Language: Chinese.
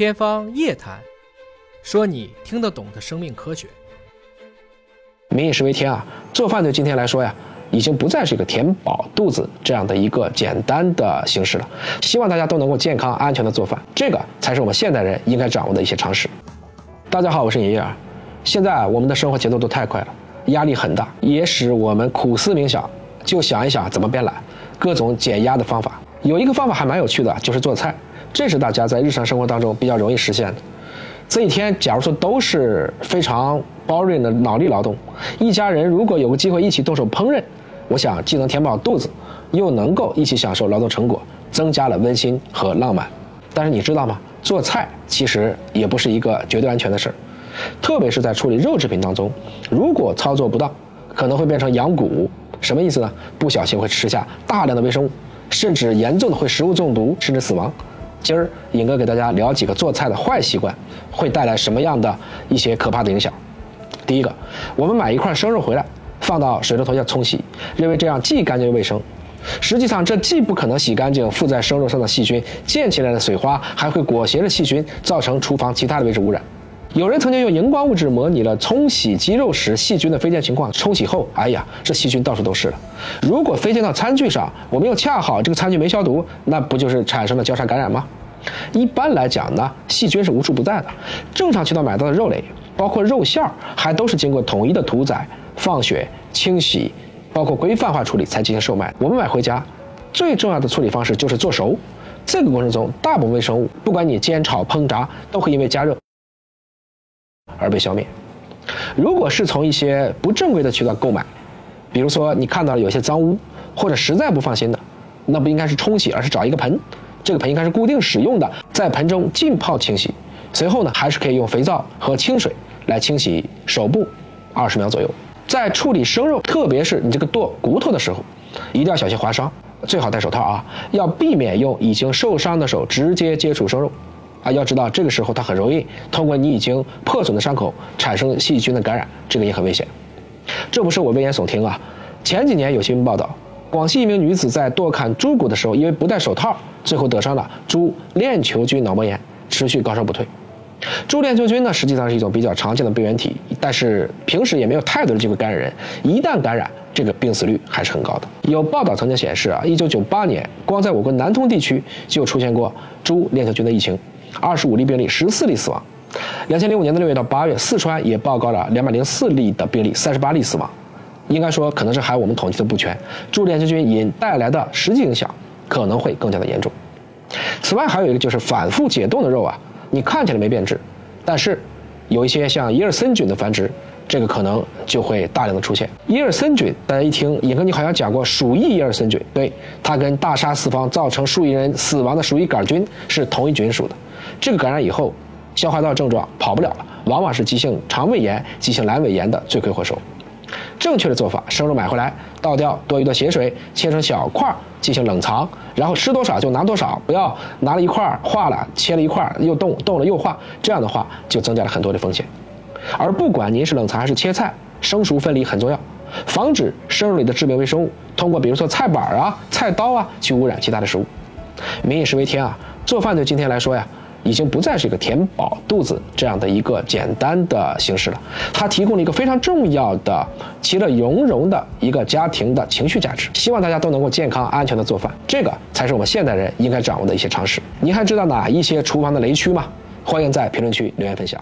天方夜谭，说你听得懂的生命科学。民以食为天啊，做饭对今天来说呀，已经不再是一个填饱肚子这样的一个简单的形式了。希望大家都能够健康安全的做饭，这个才是我们现代人应该掌握的一些常识。大家好，我是爷爷啊。现在我们的生活节奏都太快了，压力很大，也使我们苦思冥想，就想一想怎么变懒，各种减压的方法。有一个方法还蛮有趣的，就是做菜。这是大家在日常生活当中比较容易实现的。这一天，假如说都是非常 boring 的脑力劳动，一家人如果有个机会一起动手烹饪，我想既能填饱肚子，又能够一起享受劳动成果，增加了温馨和浪漫。但是你知道吗？做菜其实也不是一个绝对安全的事儿，特别是在处理肉制品当中，如果操作不当，可能会变成羊骨。什么意思呢？不小心会吃下大量的微生物，甚至严重的会食物中毒，甚至死亡。今儿尹哥给大家聊几个做菜的坏习惯，会带来什么样的一些可怕的影响？第一个，我们买一块生肉回来，放到水龙头下冲洗，认为这样既干净又卫生。实际上，这既不可能洗干净附在生肉上的细菌，溅起来的水花还会裹挟着细菌，造成厨房其他的位置污染。有人曾经用荧光物质模拟了冲洗鸡肉时细菌的飞溅情况，冲洗后，哎呀，这细菌到处都是了。如果飞溅到餐具上，我们又恰好这个餐具没消毒，那不就是产生了交叉感染吗？一般来讲呢，细菌是无处不在的。正常渠道买到的肉类，包括肉馅儿，还都是经过统一的屠宰、放血、清洗，包括规范化处理才进行售卖。我们买回家，最重要的处理方式就是做熟。这个过程中，大部分微生物，不管你煎炒烹炸，都会因为加热。而被消灭。如果是从一些不正规的渠道购买，比如说你看到了有些脏污，或者实在不放心的，那不应该是冲洗，而是找一个盆，这个盆应该是固定使用的，在盆中浸泡清洗。随后呢，还是可以用肥皂和清水来清洗手部，二十秒左右。在处理生肉，特别是你这个剁骨头的时候，一定要小心划伤，最好戴手套啊，要避免用已经受伤的手直接接触生肉。啊，要知道这个时候它很容易通过你已经破损的伤口产生细菌的感染，这个也很危险。这不是我危言耸听啊！前几年有新闻报道，广西一名女子在剁砍猪骨的时候，因为不戴手套，最后得上了猪链球菌脑膜炎，持续高烧不退。猪链球菌呢，实际上是一种比较常见的病原体，但是平时也没有太多的机会感染人，一旦感染，这个病死率还是很高的。有报道曾经显示啊，一九九八年光在我国南通地区就出现过猪链球菌的疫情。二十五例病例，十四例死亡。两千零五年的六月到八月，四川也报告了两百零四例的病例，三十八例死亡。应该说，可能是还我们统计的不全。猪链球菌引带来的实际影响可能会更加的严重。此外，还有一个就是反复解冻的肉啊，你看起来没变质，但是有一些像伊尔森菌的繁殖。这个可能就会大量的出现伊尔森菌。大家一听，尹哥你好像讲过鼠疫伊尔森菌，对，它跟大杀四方造成数亿人死亡的鼠疫杆菌是同一菌属的。这个感染以后，消化道症状跑不了了，往往是急性肠胃炎、急性阑尾炎的罪魁祸首。正确的做法，生肉买回来，倒掉多余的血水，切成小块进行冷藏，然后吃多少就拿多少，不要拿了一块化了，切了一块又冻，冻了又化，这样的话就增加了很多的风险。而不管您是冷藏还是切菜，生熟分离很重要，防止生肉里的致病微生物通过比如说菜板啊、菜刀啊去污染其他的食物。民以食为天啊，做饭对今天来说呀，已经不再是一个填饱肚子这样的一个简单的形式了，它提供了一个非常重要的、其乐融融的一个家庭的情绪价值。希望大家都能够健康安全的做饭，这个才是我们现代人应该掌握的一些常识。您还知道哪一些厨房的雷区吗？欢迎在评论区留言分享。